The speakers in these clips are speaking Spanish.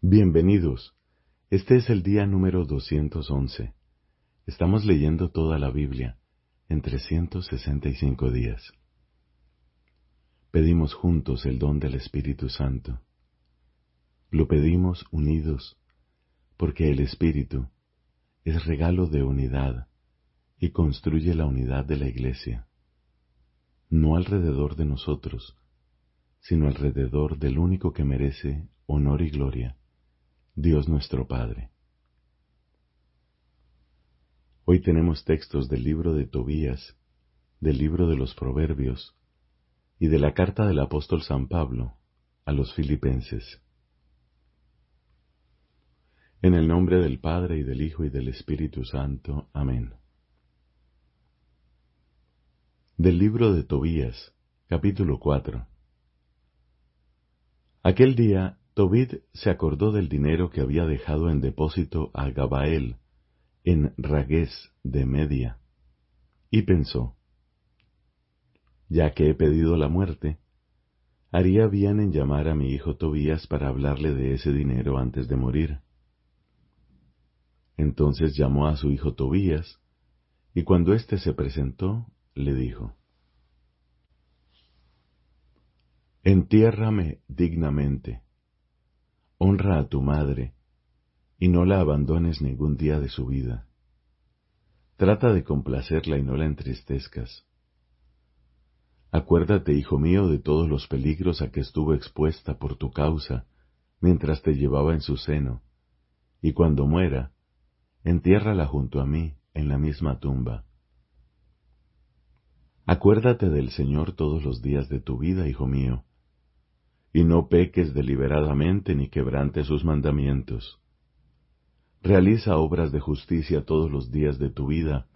Bienvenidos. Este es el día número 211. Estamos leyendo toda la Biblia en 365 días. Pedimos juntos el don del Espíritu Santo. Lo pedimos unidos porque el Espíritu es regalo de unidad y construye la unidad de la Iglesia, no alrededor de nosotros, sino alrededor del único que merece honor y gloria, Dios nuestro Padre. Hoy tenemos textos del libro de Tobías, del libro de los Proverbios y de la carta del apóstol San Pablo a los filipenses. En el nombre del Padre y del Hijo y del Espíritu Santo. Amén. Del libro de Tobías, capítulo 4. Aquel día Tobit se acordó del dinero que había dejado en depósito a Gabael, en Ragués de Media, y pensó, ya que he pedido la muerte, haría bien en llamar a mi hijo Tobías para hablarle de ese dinero antes de morir. Entonces llamó a su hijo Tobías, y cuando éste se presentó, le dijo, Entiérrame dignamente honra a tu madre, y no la abandones ningún día de su vida. Trata de complacerla y no la entristezcas. Acuérdate, hijo mío, de todos los peligros a que estuvo expuesta por tu causa mientras te llevaba en su seno, y cuando muera, entiérrala junto a mí en la misma tumba. Acuérdate del Señor todos los días de tu vida, hijo mío, y no peques deliberadamente ni quebrantes sus mandamientos. Realiza obras de justicia todos los días de tu vida,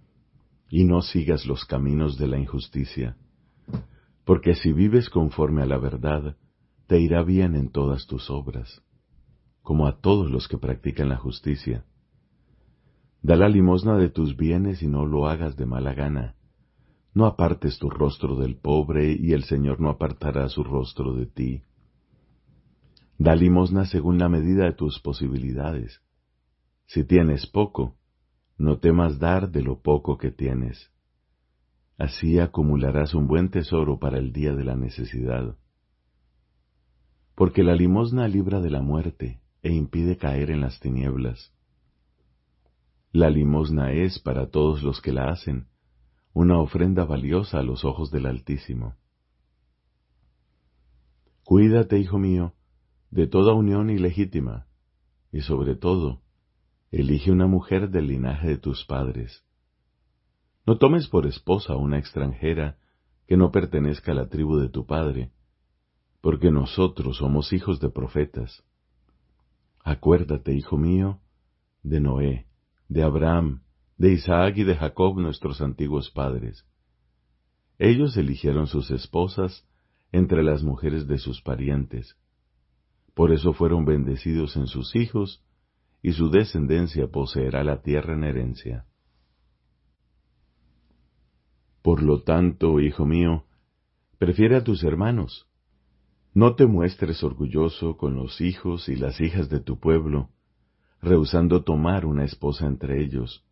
y no sigas los caminos de la injusticia, porque si vives conforme a la verdad, te irá bien en todas tus obras, como a todos los que practican la justicia. Da la limosna de tus bienes y no lo hagas de mala gana. No apartes tu rostro del pobre y el Señor no apartará su rostro de ti. Da limosna según la medida de tus posibilidades. Si tienes poco, no temas dar de lo poco que tienes. Así acumularás un buen tesoro para el día de la necesidad. Porque la limosna libra de la muerte e impide caer en las tinieblas. La limosna es, para todos los que la hacen, una ofrenda valiosa a los ojos del Altísimo. Cuídate, hijo mío, de toda unión ilegítima, y sobre todo, elige una mujer del linaje de tus padres. No tomes por esposa una extranjera que no pertenezca a la tribu de tu padre, porque nosotros somos hijos de profetas. Acuérdate, hijo mío, de Noé, de Abraham, de Isaac y de Jacob nuestros antiguos padres. Ellos eligieron sus esposas entre las mujeres de sus parientes, por eso fueron bendecidos en sus hijos, y su descendencia poseerá la tierra en herencia. Por lo tanto, hijo mío, prefiere a tus hermanos. No te muestres orgulloso con los hijos y las hijas de tu pueblo, rehusando tomar una esposa entre ellos.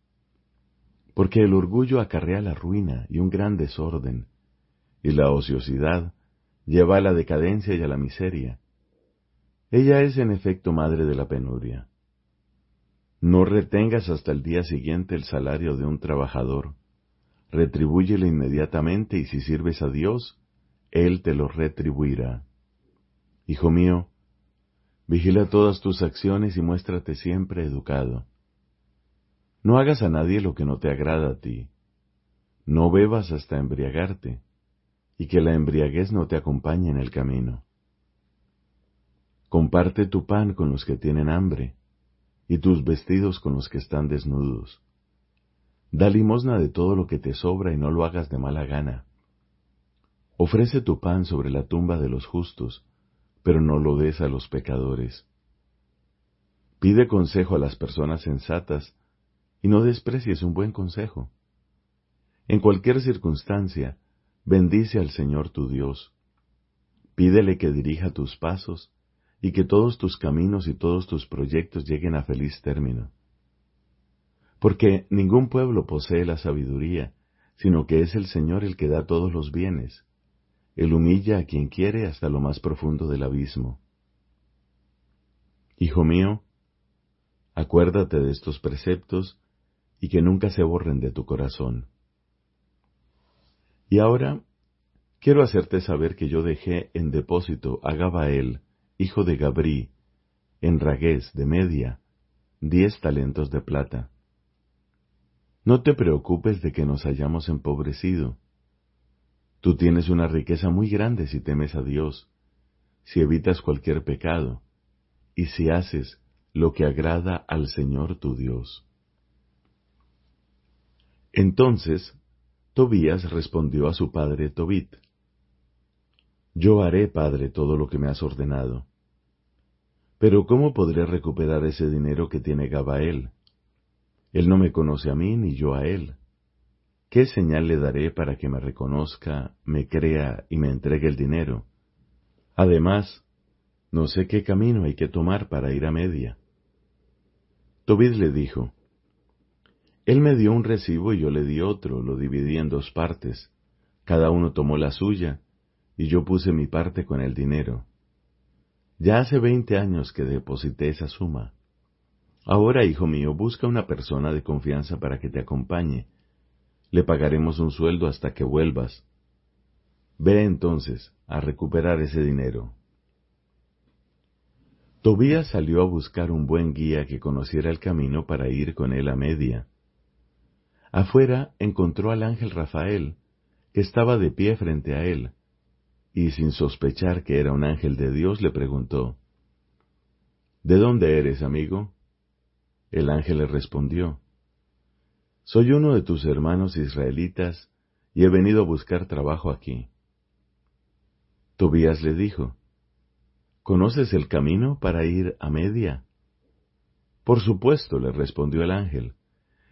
Porque el orgullo acarrea la ruina y un gran desorden, y la ociosidad lleva a la decadencia y a la miseria ella es en efecto madre de la penuria. No retengas hasta el día siguiente el salario de un trabajador. Retribúyele inmediatamente y si sirves a Dios, Él te lo retribuirá. Hijo mío, vigila todas tus acciones y muéstrate siempre educado. No hagas a nadie lo que no te agrada a ti. No bebas hasta embriagarte, y que la embriaguez no te acompañe en el camino. Comparte tu pan con los que tienen hambre, y tus vestidos con los que están desnudos. Da limosna de todo lo que te sobra y no lo hagas de mala gana. Ofrece tu pan sobre la tumba de los justos, pero no lo des a los pecadores. Pide consejo a las personas sensatas y no desprecies un buen consejo. En cualquier circunstancia, bendice al Señor tu Dios. Pídele que dirija tus pasos y que todos tus caminos y todos tus proyectos lleguen a feliz término. Porque ningún pueblo posee la sabiduría, sino que es el Señor el que da todos los bienes. Él humilla a quien quiere hasta lo más profundo del abismo. Hijo mío, acuérdate de estos preceptos y que nunca se borren de tu corazón. Y ahora quiero hacerte saber que yo dejé en depósito a Gabael, hijo de Gabrí, en Ragués de Media, diez talentos de plata. No te preocupes de que nos hayamos empobrecido. Tú tienes una riqueza muy grande si temes a Dios, si evitas cualquier pecado, y si haces lo que agrada al Señor tu Dios. Entonces Tobías respondió a su padre Tobit, Yo haré, padre, todo lo que me has ordenado. Pero ¿cómo podré recuperar ese dinero que tiene Gabael? Él no me conoce a mí ni yo a él. ¿Qué señal le daré para que me reconozca, me crea y me entregue el dinero? Además, no sé qué camino hay que tomar para ir a Media. Tobit le dijo, él me dio un recibo y yo le di otro, lo dividí en dos partes. Cada uno tomó la suya, y yo puse mi parte con el dinero. Ya hace veinte años que deposité esa suma. Ahora, hijo mío, busca una persona de confianza para que te acompañe. Le pagaremos un sueldo hasta que vuelvas. Ve entonces a recuperar ese dinero. Tobías salió a buscar un buen guía que conociera el camino para ir con él a media. Afuera encontró al ángel Rafael, que estaba de pie frente a él, y sin sospechar que era un ángel de Dios le preguntó, ¿De dónde eres, amigo? El ángel le respondió, Soy uno de tus hermanos israelitas y he venido a buscar trabajo aquí. Tobías le dijo, ¿Conoces el camino para ir a Media? Por supuesto, le respondió el ángel.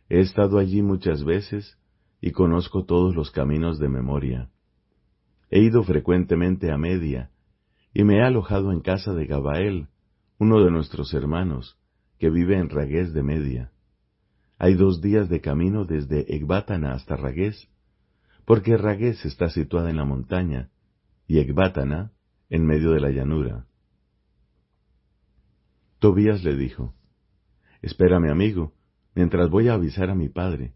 He estado allí muchas veces y conozco todos los caminos de memoria. He ido frecuentemente a Media y me he alojado en casa de Gabael, uno de nuestros hermanos, que vive en Ragués de Media. Hay dos días de camino desde Ecbátana hasta Ragués, porque Ragués está situada en la montaña y Ecbátana en medio de la llanura. Tobías le dijo, Espérame, amigo, mientras voy a avisar a mi padre,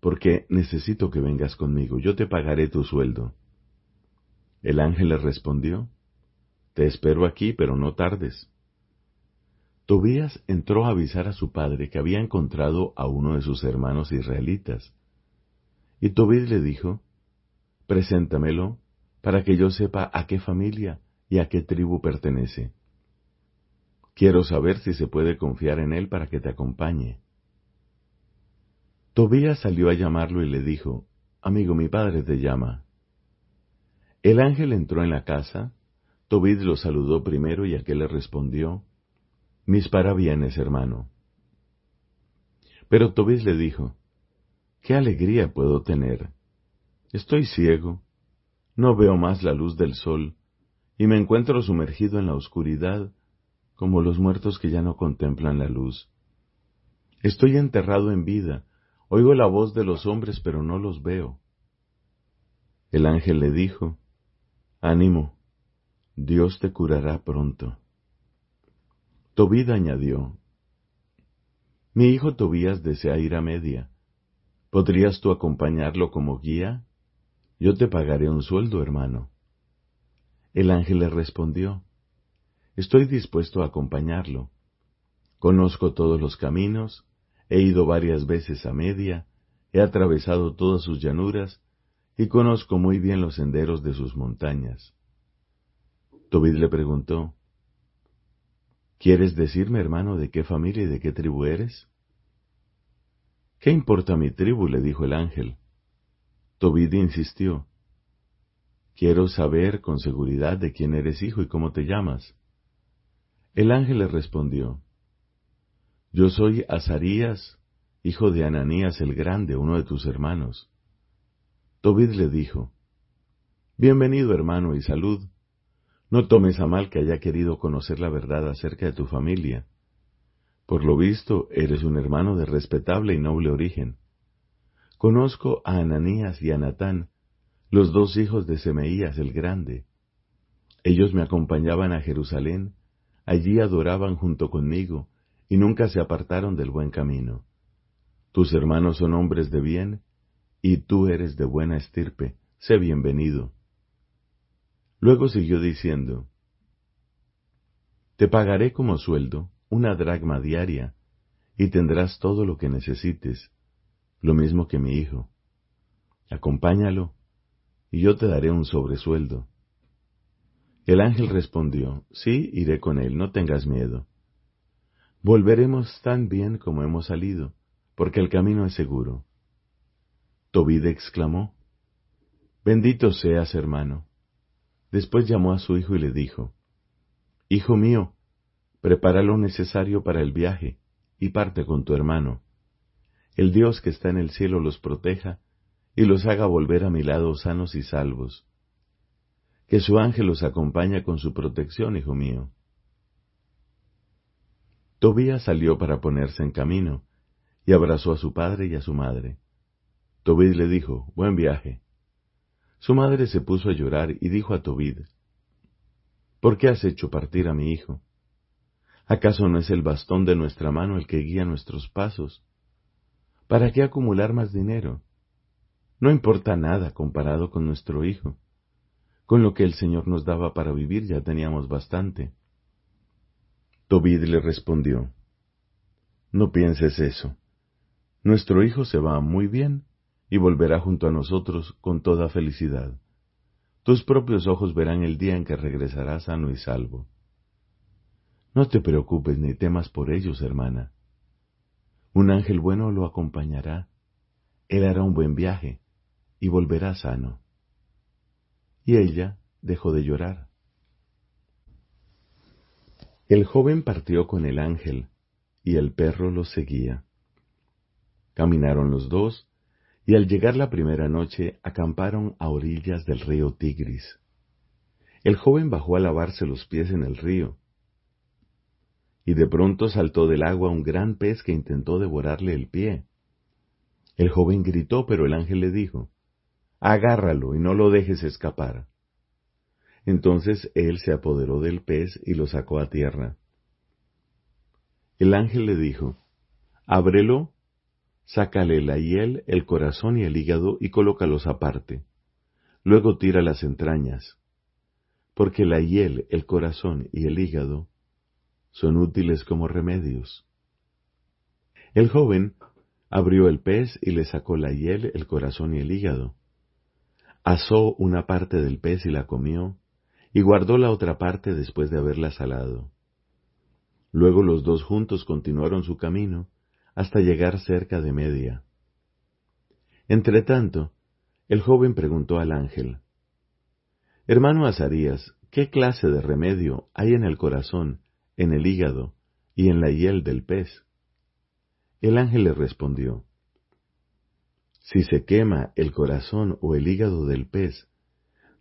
porque necesito que vengas conmigo, yo te pagaré tu sueldo. El ángel le respondió, Te espero aquí, pero no tardes. Tobías entró a avisar a su padre que había encontrado a uno de sus hermanos israelitas. Y Tobías le dijo, Preséntamelo, para que yo sepa a qué familia y a qué tribu pertenece. Quiero saber si se puede confiar en él para que te acompañe. Tobías salió a llamarlo y le dijo, Amigo, mi padre te llama. El ángel entró en la casa, Tobías lo saludó primero y aquel le respondió, Mis parabienes, hermano. Pero Tobías le dijo, ¿Qué alegría puedo tener? Estoy ciego, no veo más la luz del sol, y me encuentro sumergido en la oscuridad, como los muertos que ya no contemplan la luz. Estoy enterrado en vida, Oigo la voz de los hombres, pero no los veo. El ángel le dijo, Ánimo, Dios te curará pronto. Tobías añadió, Mi hijo Tobías desea ir a Media. ¿Podrías tú acompañarlo como guía? Yo te pagaré un sueldo, hermano. El ángel le respondió, Estoy dispuesto a acompañarlo. Conozco todos los caminos He ido varias veces a Media, he atravesado todas sus llanuras y conozco muy bien los senderos de sus montañas. Tobit le preguntó, ¿Quieres decirme, hermano, de qué familia y de qué tribu eres? ¿Qué importa mi tribu? le dijo el ángel. Tobit insistió, Quiero saber con seguridad de quién eres hijo y cómo te llamas. El ángel le respondió, yo soy Azarías, hijo de Ananías el Grande, uno de tus hermanos. Tobit le dijo, Bienvenido, hermano, y salud. No tomes a mal que haya querido conocer la verdad acerca de tu familia. Por lo visto, eres un hermano de respetable y noble origen. Conozco a Ananías y a Natán, los dos hijos de Semeías el Grande. Ellos me acompañaban a Jerusalén, allí adoraban junto conmigo, y nunca se apartaron del buen camino. Tus hermanos son hombres de bien, y tú eres de buena estirpe, sé bienvenido. Luego siguió diciendo, Te pagaré como sueldo una dracma diaria, y tendrás todo lo que necesites, lo mismo que mi hijo. Acompáñalo, y yo te daré un sobresueldo. El ángel respondió, Sí, iré con él, no tengas miedo. Volveremos tan bien como hemos salido, porque el camino es seguro. Tobid exclamó, Bendito seas, hermano. Después llamó a su hijo y le dijo, Hijo mío, prepara lo necesario para el viaje y parte con tu hermano. El Dios que está en el cielo los proteja y los haga volver a mi lado sanos y salvos. Que su ángel los acompañe con su protección, hijo mío. Tobías salió para ponerse en camino, y abrazó a su padre y a su madre. Tobid le dijo, Buen viaje. Su madre se puso a llorar y dijo a Tobid, ¿Por qué has hecho partir a mi hijo? ¿Acaso no es el bastón de nuestra mano el que guía nuestros pasos? ¿Para qué acumular más dinero? No importa nada comparado con nuestro hijo. Con lo que el Señor nos daba para vivir ya teníamos bastante. Tobid le respondió, No pienses eso. Nuestro hijo se va muy bien y volverá junto a nosotros con toda felicidad. Tus propios ojos verán el día en que regresará sano y salvo. No te preocupes ni temas por ellos, hermana. Un ángel bueno lo acompañará. Él hará un buen viaje y volverá sano. Y ella dejó de llorar. El joven partió con el ángel, y el perro los seguía. Caminaron los dos, y al llegar la primera noche acamparon a orillas del río Tigris. El joven bajó a lavarse los pies en el río, y de pronto saltó del agua un gran pez que intentó devorarle el pie. El joven gritó, pero el ángel le dijo, agárralo y no lo dejes escapar. Entonces él se apoderó del pez y lo sacó a tierra. El ángel le dijo, ábrelo, sácale la hiel, el corazón y el hígado y colócalos aparte. Luego tira las entrañas, porque la hiel, el corazón y el hígado son útiles como remedios. El joven abrió el pez y le sacó la hiel, el corazón y el hígado asó una parte del pez y la comió, y guardó la otra parte después de haberla salado. Luego los dos juntos continuaron su camino hasta llegar cerca de media. Entretanto, el joven preguntó al ángel, Hermano Azarías, ¿qué clase de remedio hay en el corazón, en el hígado y en la hiel del pez? El ángel le respondió, si se quema el corazón o el hígado del pez,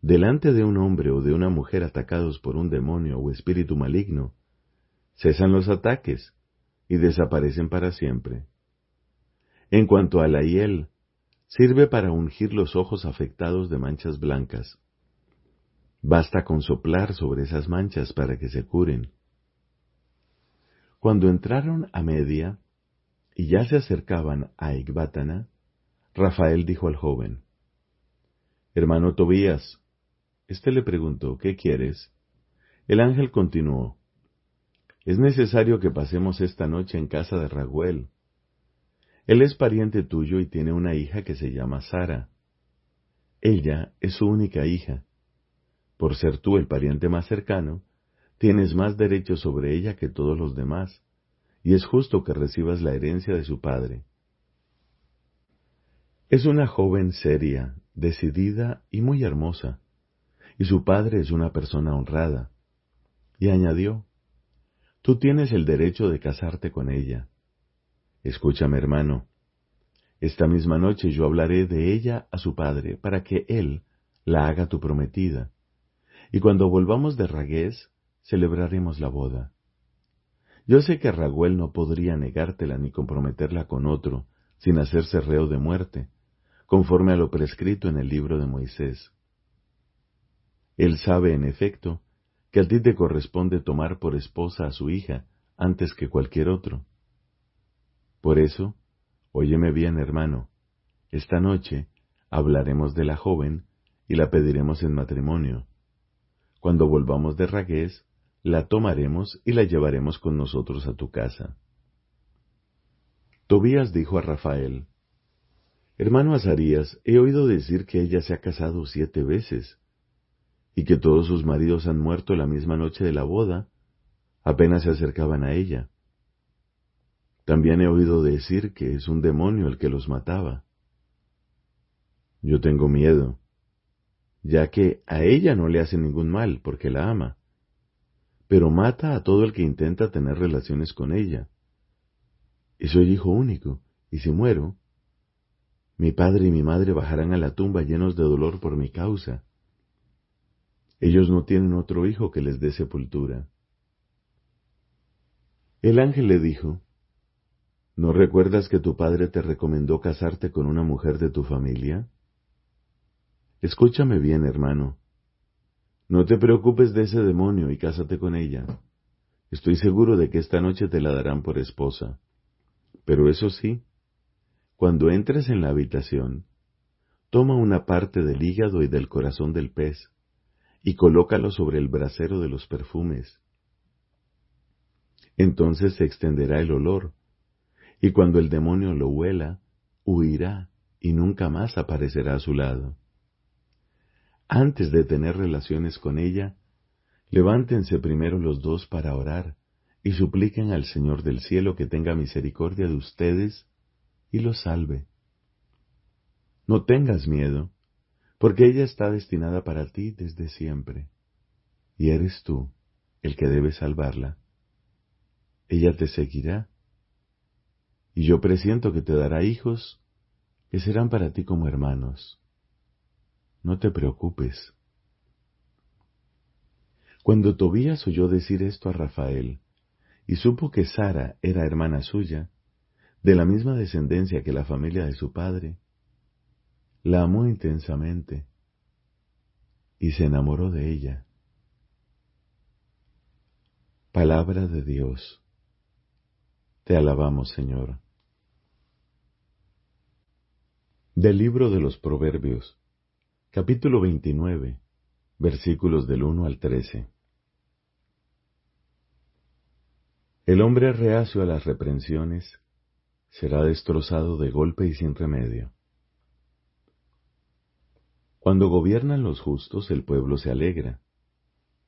delante de un hombre o de una mujer atacados por un demonio o espíritu maligno, cesan los ataques y desaparecen para siempre. En cuanto a la hiel, sirve para ungir los ojos afectados de manchas blancas. Basta con soplar sobre esas manchas para que se curen. Cuando entraron a Media y ya se acercaban a Ecbátana, Rafael dijo al joven, Hermano Tobías, éste le preguntó, ¿qué quieres? El ángel continuó, Es necesario que pasemos esta noche en casa de Raguel. Él es pariente tuyo y tiene una hija que se llama Sara. Ella es su única hija. Por ser tú el pariente más cercano, tienes más derecho sobre ella que todos los demás, y es justo que recibas la herencia de su padre. Es una joven seria, decidida y muy hermosa, y su padre es una persona honrada. Y añadió, Tú tienes el derecho de casarte con ella. Escúchame, hermano. Esta misma noche yo hablaré de ella a su padre para que él la haga tu prometida, y cuando volvamos de Ragués, celebraremos la boda. Yo sé que Raguel no podría negártela ni comprometerla con otro, sin hacerse reo de muerte, conforme a lo prescrito en el libro de Moisés. Él sabe, en efecto, que a ti te corresponde tomar por esposa a su hija antes que cualquier otro. Por eso, óyeme bien, hermano, esta noche hablaremos de la joven y la pediremos en matrimonio. Cuando volvamos de Ragués, la tomaremos y la llevaremos con nosotros a tu casa. Tobías dijo a Rafael, Hermano Azarías, he oído decir que ella se ha casado siete veces, y que todos sus maridos han muerto la misma noche de la boda, apenas se acercaban a ella. También he oído decir que es un demonio el que los mataba. Yo tengo miedo, ya que a ella no le hace ningún mal porque la ama, pero mata a todo el que intenta tener relaciones con ella y soy hijo único, y si muero, mi padre y mi madre bajarán a la tumba llenos de dolor por mi causa. Ellos no tienen otro hijo que les dé sepultura. El ángel le dijo, ¿No recuerdas que tu padre te recomendó casarte con una mujer de tu familia? Escúchame bien, hermano. No te preocupes de ese demonio y cásate con ella. Estoy seguro de que esta noche te la darán por esposa. Pero eso sí, cuando entres en la habitación, toma una parte del hígado y del corazón del pez y colócalo sobre el brasero de los perfumes. Entonces se extenderá el olor, y cuando el demonio lo huela, huirá y nunca más aparecerá a su lado. Antes de tener relaciones con ella, levántense primero los dos para orar y supliquen al Señor del cielo que tenga misericordia de ustedes y los salve. No tengas miedo, porque ella está destinada para ti desde siempre, y eres tú el que debe salvarla. Ella te seguirá, y yo presiento que te dará hijos que serán para ti como hermanos. No te preocupes. Cuando Tobías oyó decir esto a Rafael, y supo que Sara era hermana suya, de la misma descendencia que la familia de su padre, la amó intensamente y se enamoró de ella. Palabra de Dios. Te alabamos, Señor. Del libro de los Proverbios, capítulo 29, versículos del 1 al 13. El hombre reacio a las reprensiones será destrozado de golpe y sin remedio. Cuando gobiernan los justos, el pueblo se alegra.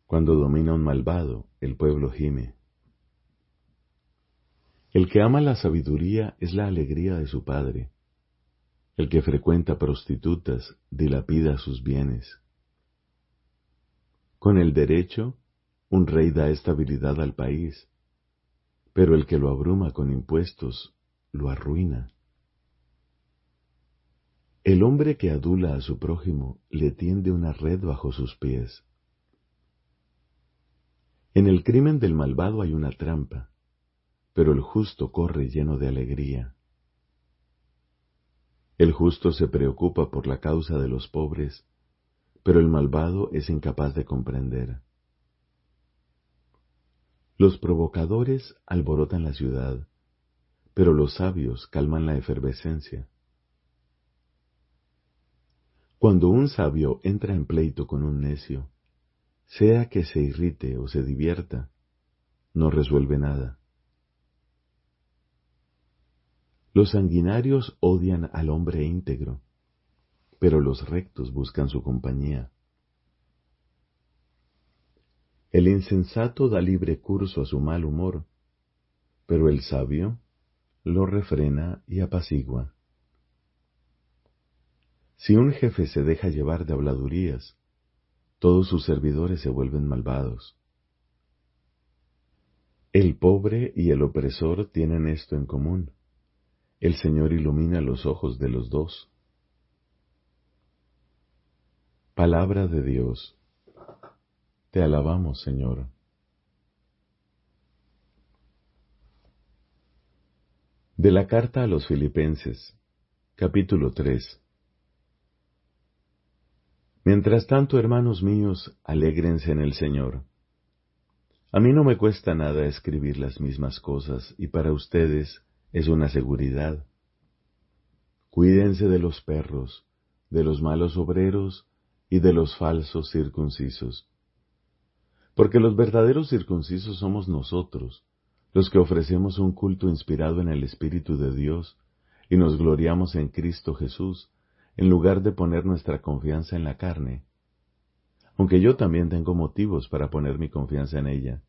Cuando domina un malvado, el pueblo gime. El que ama la sabiduría es la alegría de su padre. El que frecuenta prostitutas dilapida sus bienes. Con el derecho, un rey da estabilidad al país pero el que lo abruma con impuestos lo arruina. El hombre que adula a su prójimo le tiende una red bajo sus pies. En el crimen del malvado hay una trampa, pero el justo corre lleno de alegría. El justo se preocupa por la causa de los pobres, pero el malvado es incapaz de comprender. Los provocadores alborotan la ciudad, pero los sabios calman la efervescencia. Cuando un sabio entra en pleito con un necio, sea que se irrite o se divierta, no resuelve nada. Los sanguinarios odian al hombre íntegro, pero los rectos buscan su compañía. El insensato da libre curso a su mal humor, pero el sabio lo refrena y apacigua. Si un jefe se deja llevar de habladurías, todos sus servidores se vuelven malvados. El pobre y el opresor tienen esto en común. El Señor ilumina los ojos de los dos. Palabra de Dios. Te alabamos, Señor. De la carta a los Filipenses, capítulo 3. Mientras tanto, hermanos míos, alégrense en el Señor. A mí no me cuesta nada escribir las mismas cosas y para ustedes es una seguridad. Cuídense de los perros, de los malos obreros y de los falsos circuncisos. Porque los verdaderos circuncisos somos nosotros, los que ofrecemos un culto inspirado en el Espíritu de Dios y nos gloriamos en Cristo Jesús, en lugar de poner nuestra confianza en la carne, aunque yo también tengo motivos para poner mi confianza en ella.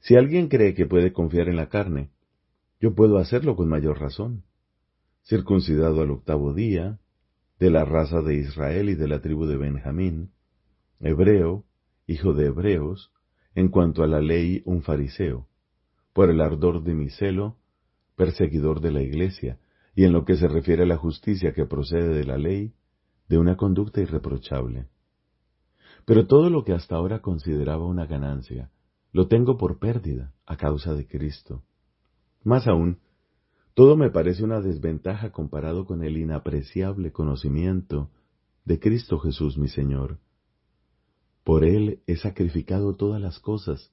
Si alguien cree que puede confiar en la carne, yo puedo hacerlo con mayor razón. Circuncidado al octavo día, de la raza de Israel y de la tribu de Benjamín, hebreo, hijo de hebreos, en cuanto a la ley un fariseo, por el ardor de mi celo, perseguidor de la iglesia, y en lo que se refiere a la justicia que procede de la ley, de una conducta irreprochable. Pero todo lo que hasta ahora consideraba una ganancia, lo tengo por pérdida a causa de Cristo. Más aún, todo me parece una desventaja comparado con el inapreciable conocimiento de Cristo Jesús mi Señor. Por Él he sacrificado todas las cosas,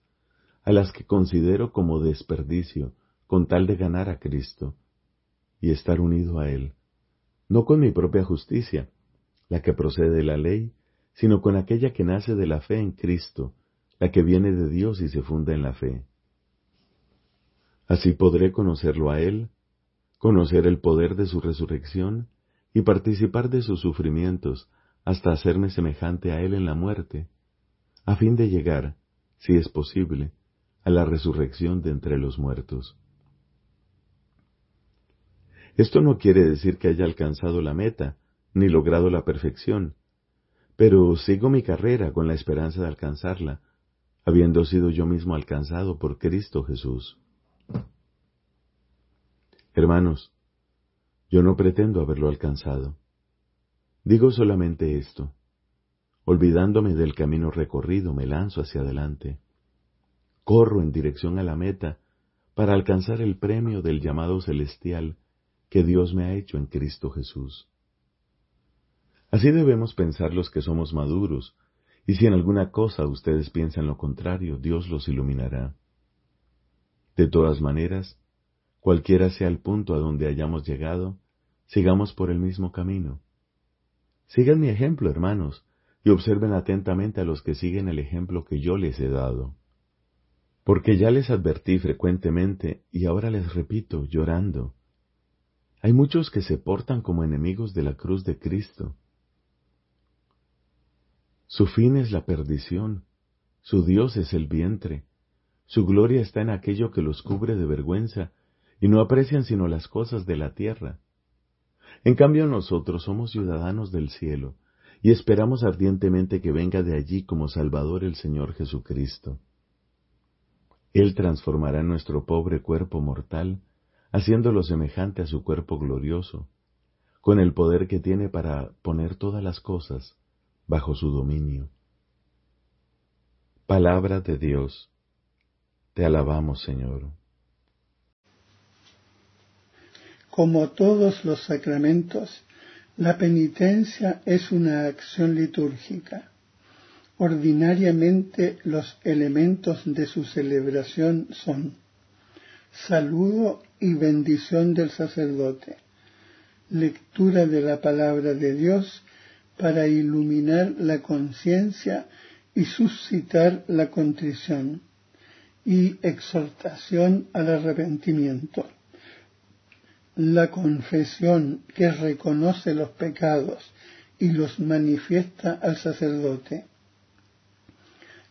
a las que considero como desperdicio, con tal de ganar a Cristo y estar unido a Él, no con mi propia justicia, la que procede de la ley, sino con aquella que nace de la fe en Cristo, la que viene de Dios y se funda en la fe. Así podré conocerlo a Él, conocer el poder de su resurrección y participar de sus sufrimientos hasta hacerme semejante a Él en la muerte, a fin de llegar, si es posible, a la resurrección de entre los muertos. Esto no quiere decir que haya alcanzado la meta, ni logrado la perfección, pero sigo mi carrera con la esperanza de alcanzarla, habiendo sido yo mismo alcanzado por Cristo Jesús. Hermanos, yo no pretendo haberlo alcanzado. Digo solamente esto. Olvidándome del camino recorrido, me lanzo hacia adelante. Corro en dirección a la meta para alcanzar el premio del llamado celestial que Dios me ha hecho en Cristo Jesús. Así debemos pensar los que somos maduros, y si en alguna cosa ustedes piensan lo contrario, Dios los iluminará. De todas maneras, cualquiera sea el punto a donde hayamos llegado, sigamos por el mismo camino. Sigan mi ejemplo, hermanos, y observen atentamente a los que siguen el ejemplo que yo les he dado. Porque ya les advertí frecuentemente, y ahora les repito, llorando, hay muchos que se portan como enemigos de la cruz de Cristo. Su fin es la perdición, su Dios es el vientre, su gloria está en aquello que los cubre de vergüenza, y no aprecian sino las cosas de la tierra. En cambio nosotros somos ciudadanos del cielo, y esperamos ardientemente que venga de allí como Salvador el Señor Jesucristo. Él transformará nuestro pobre cuerpo mortal haciéndolo semejante a su cuerpo glorioso, con el poder que tiene para poner todas las cosas bajo su dominio. Palabra de Dios. Te alabamos, Señor. Como todos los sacramentos, la penitencia es una acción litúrgica. Ordinariamente los elementos de su celebración son saludo y bendición del sacerdote, lectura de la palabra de Dios para iluminar la conciencia y suscitar la contrición, y exhortación al arrepentimiento. La confesión que reconoce los pecados y los manifiesta al sacerdote.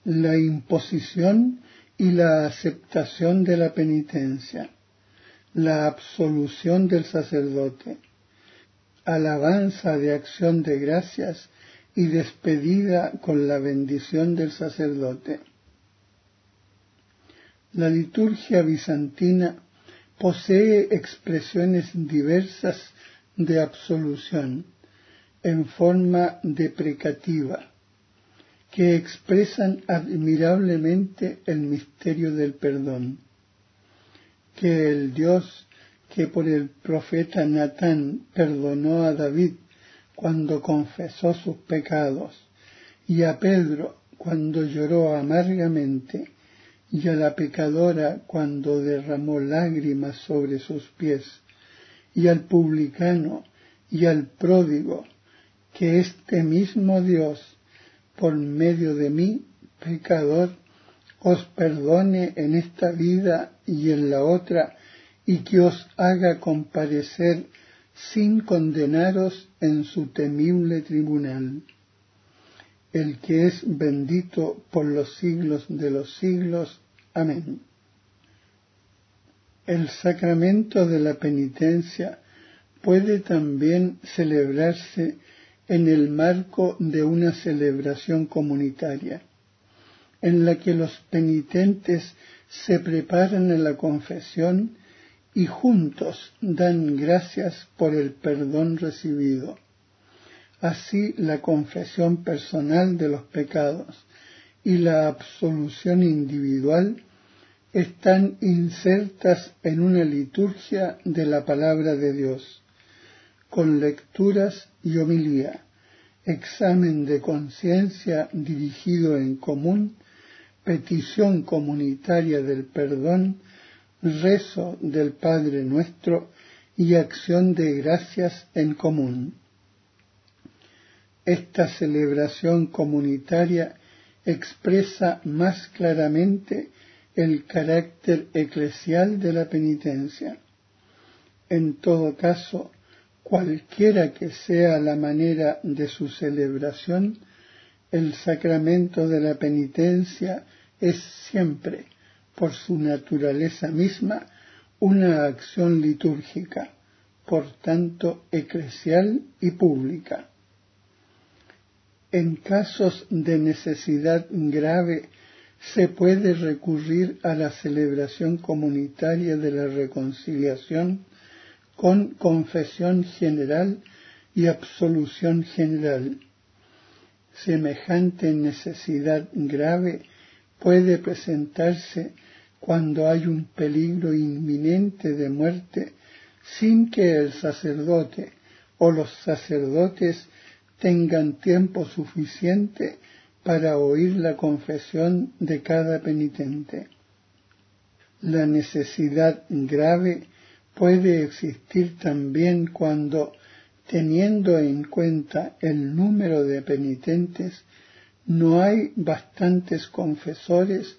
La imposición y la aceptación de la penitencia, la absolución del sacerdote, alabanza de acción de gracias y despedida con la bendición del sacerdote. La liturgia bizantina posee expresiones diversas de absolución en forma deprecativa que expresan admirablemente el misterio del perdón. Que el Dios que por el profeta Natán perdonó a David cuando confesó sus pecados, y a Pedro cuando lloró amargamente, y a la pecadora cuando derramó lágrimas sobre sus pies, y al publicano y al pródigo, que este mismo Dios, por medio de mí, pecador, os perdone en esta vida y en la otra, y que os haga comparecer sin condenaros en su temible tribunal. El que es bendito por los siglos de los siglos. Amén. El sacramento de la penitencia puede también celebrarse en el marco de una celebración comunitaria, en la que los penitentes se preparan a la confesión y juntos dan gracias por el perdón recibido. Así la confesión personal de los pecados y la absolución individual están insertas en una liturgia de la palabra de Dios, con lecturas y homilía, examen de conciencia dirigido en común, petición comunitaria del perdón, rezo del Padre nuestro y acción de gracias en común. Esta celebración comunitaria expresa más claramente el carácter eclesial de la penitencia. En todo caso, cualquiera que sea la manera de su celebración, el sacramento de la penitencia es siempre por su naturaleza misma, una acción litúrgica, por tanto eclesial y pública. En casos de necesidad grave se puede recurrir a la celebración comunitaria de la reconciliación con confesión general y absolución general. Semejante necesidad grave puede presentarse cuando hay un peligro inminente de muerte sin que el sacerdote o los sacerdotes tengan tiempo suficiente para oír la confesión de cada penitente. La necesidad grave puede existir también cuando, teniendo en cuenta el número de penitentes, no hay bastantes confesores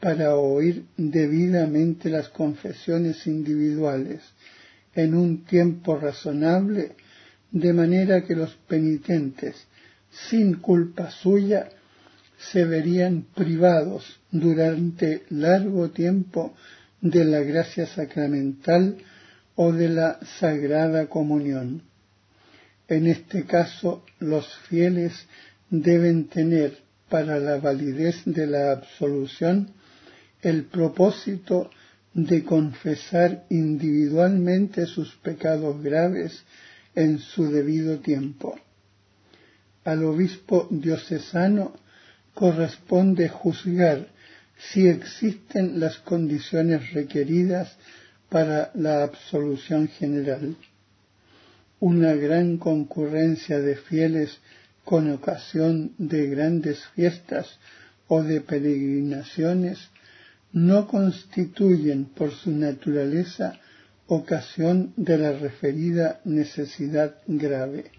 para oír debidamente las confesiones individuales en un tiempo razonable, de manera que los penitentes, sin culpa suya, se verían privados durante largo tiempo de la gracia sacramental o de la sagrada comunión. En este caso, los fieles deben tener para la validez de la absolución el propósito de confesar individualmente sus pecados graves en su debido tiempo. Al obispo diocesano corresponde juzgar si existen las condiciones requeridas para la absolución general. Una gran concurrencia de fieles con ocasión de grandes fiestas o de peregrinaciones no constituyen por su naturaleza ocasión de la referida necesidad grave.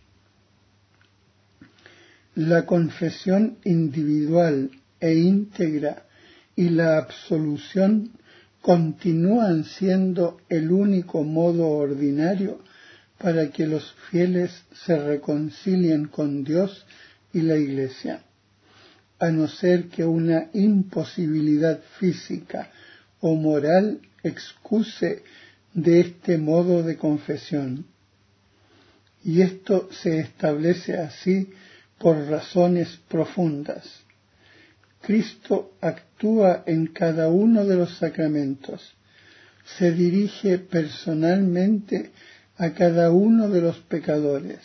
La confesión individual e íntegra y la absolución continúan siendo el único modo ordinario para que los fieles se reconcilien con Dios y la Iglesia, a no ser que una imposibilidad física o moral excuse de este modo de confesión. Y esto se establece así por razones profundas. Cristo actúa en cada uno de los sacramentos, se dirige personalmente a cada uno de los pecadores.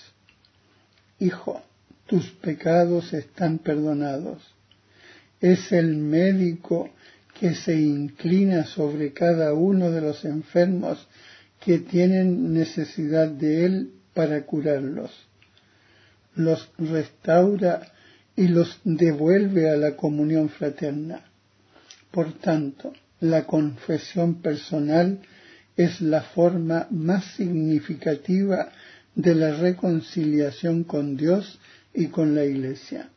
Hijo, tus pecados están perdonados. es el médico que se inclina sobre cada uno de los enfermos que tienen necesidad de él para curarlos. Los restaura y los devuelve a la comunión fraterna. Por tanto, la confesión personal es la forma más significativa de la reconciliación con Dios y con la Iglesia.